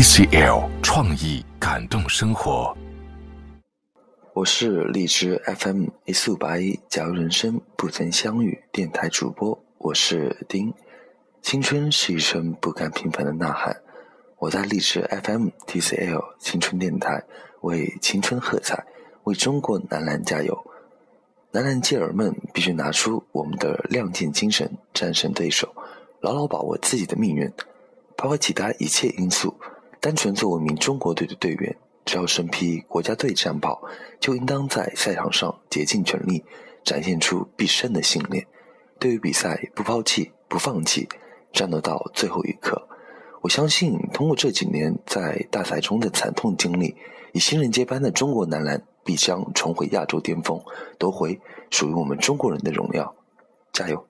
TCL 创意感动生活。我是荔枝 FM 一四五八一，假如人生不曾相遇，电台主播，我是丁。青春是一声不甘平凡的呐喊，我在荔枝 FM TCL 青春电台为青春喝彩，为中国男篮加油。男篮健儿们必须拿出我们的亮剑精神，战胜对手，牢牢把握自己的命运。抛开其他一切因素，单纯作为一名中国队的队员，只要身披国家队战袍，就应当在赛场上竭尽全力，展现出毕生的信念。对于比赛，不抛弃，不放弃，战斗到最后一刻。我相信，通过这几年在大赛中的惨痛经历，以新人接班的中国男篮必将重回亚洲巅峰，夺回属于我们中国人的荣耀。加油！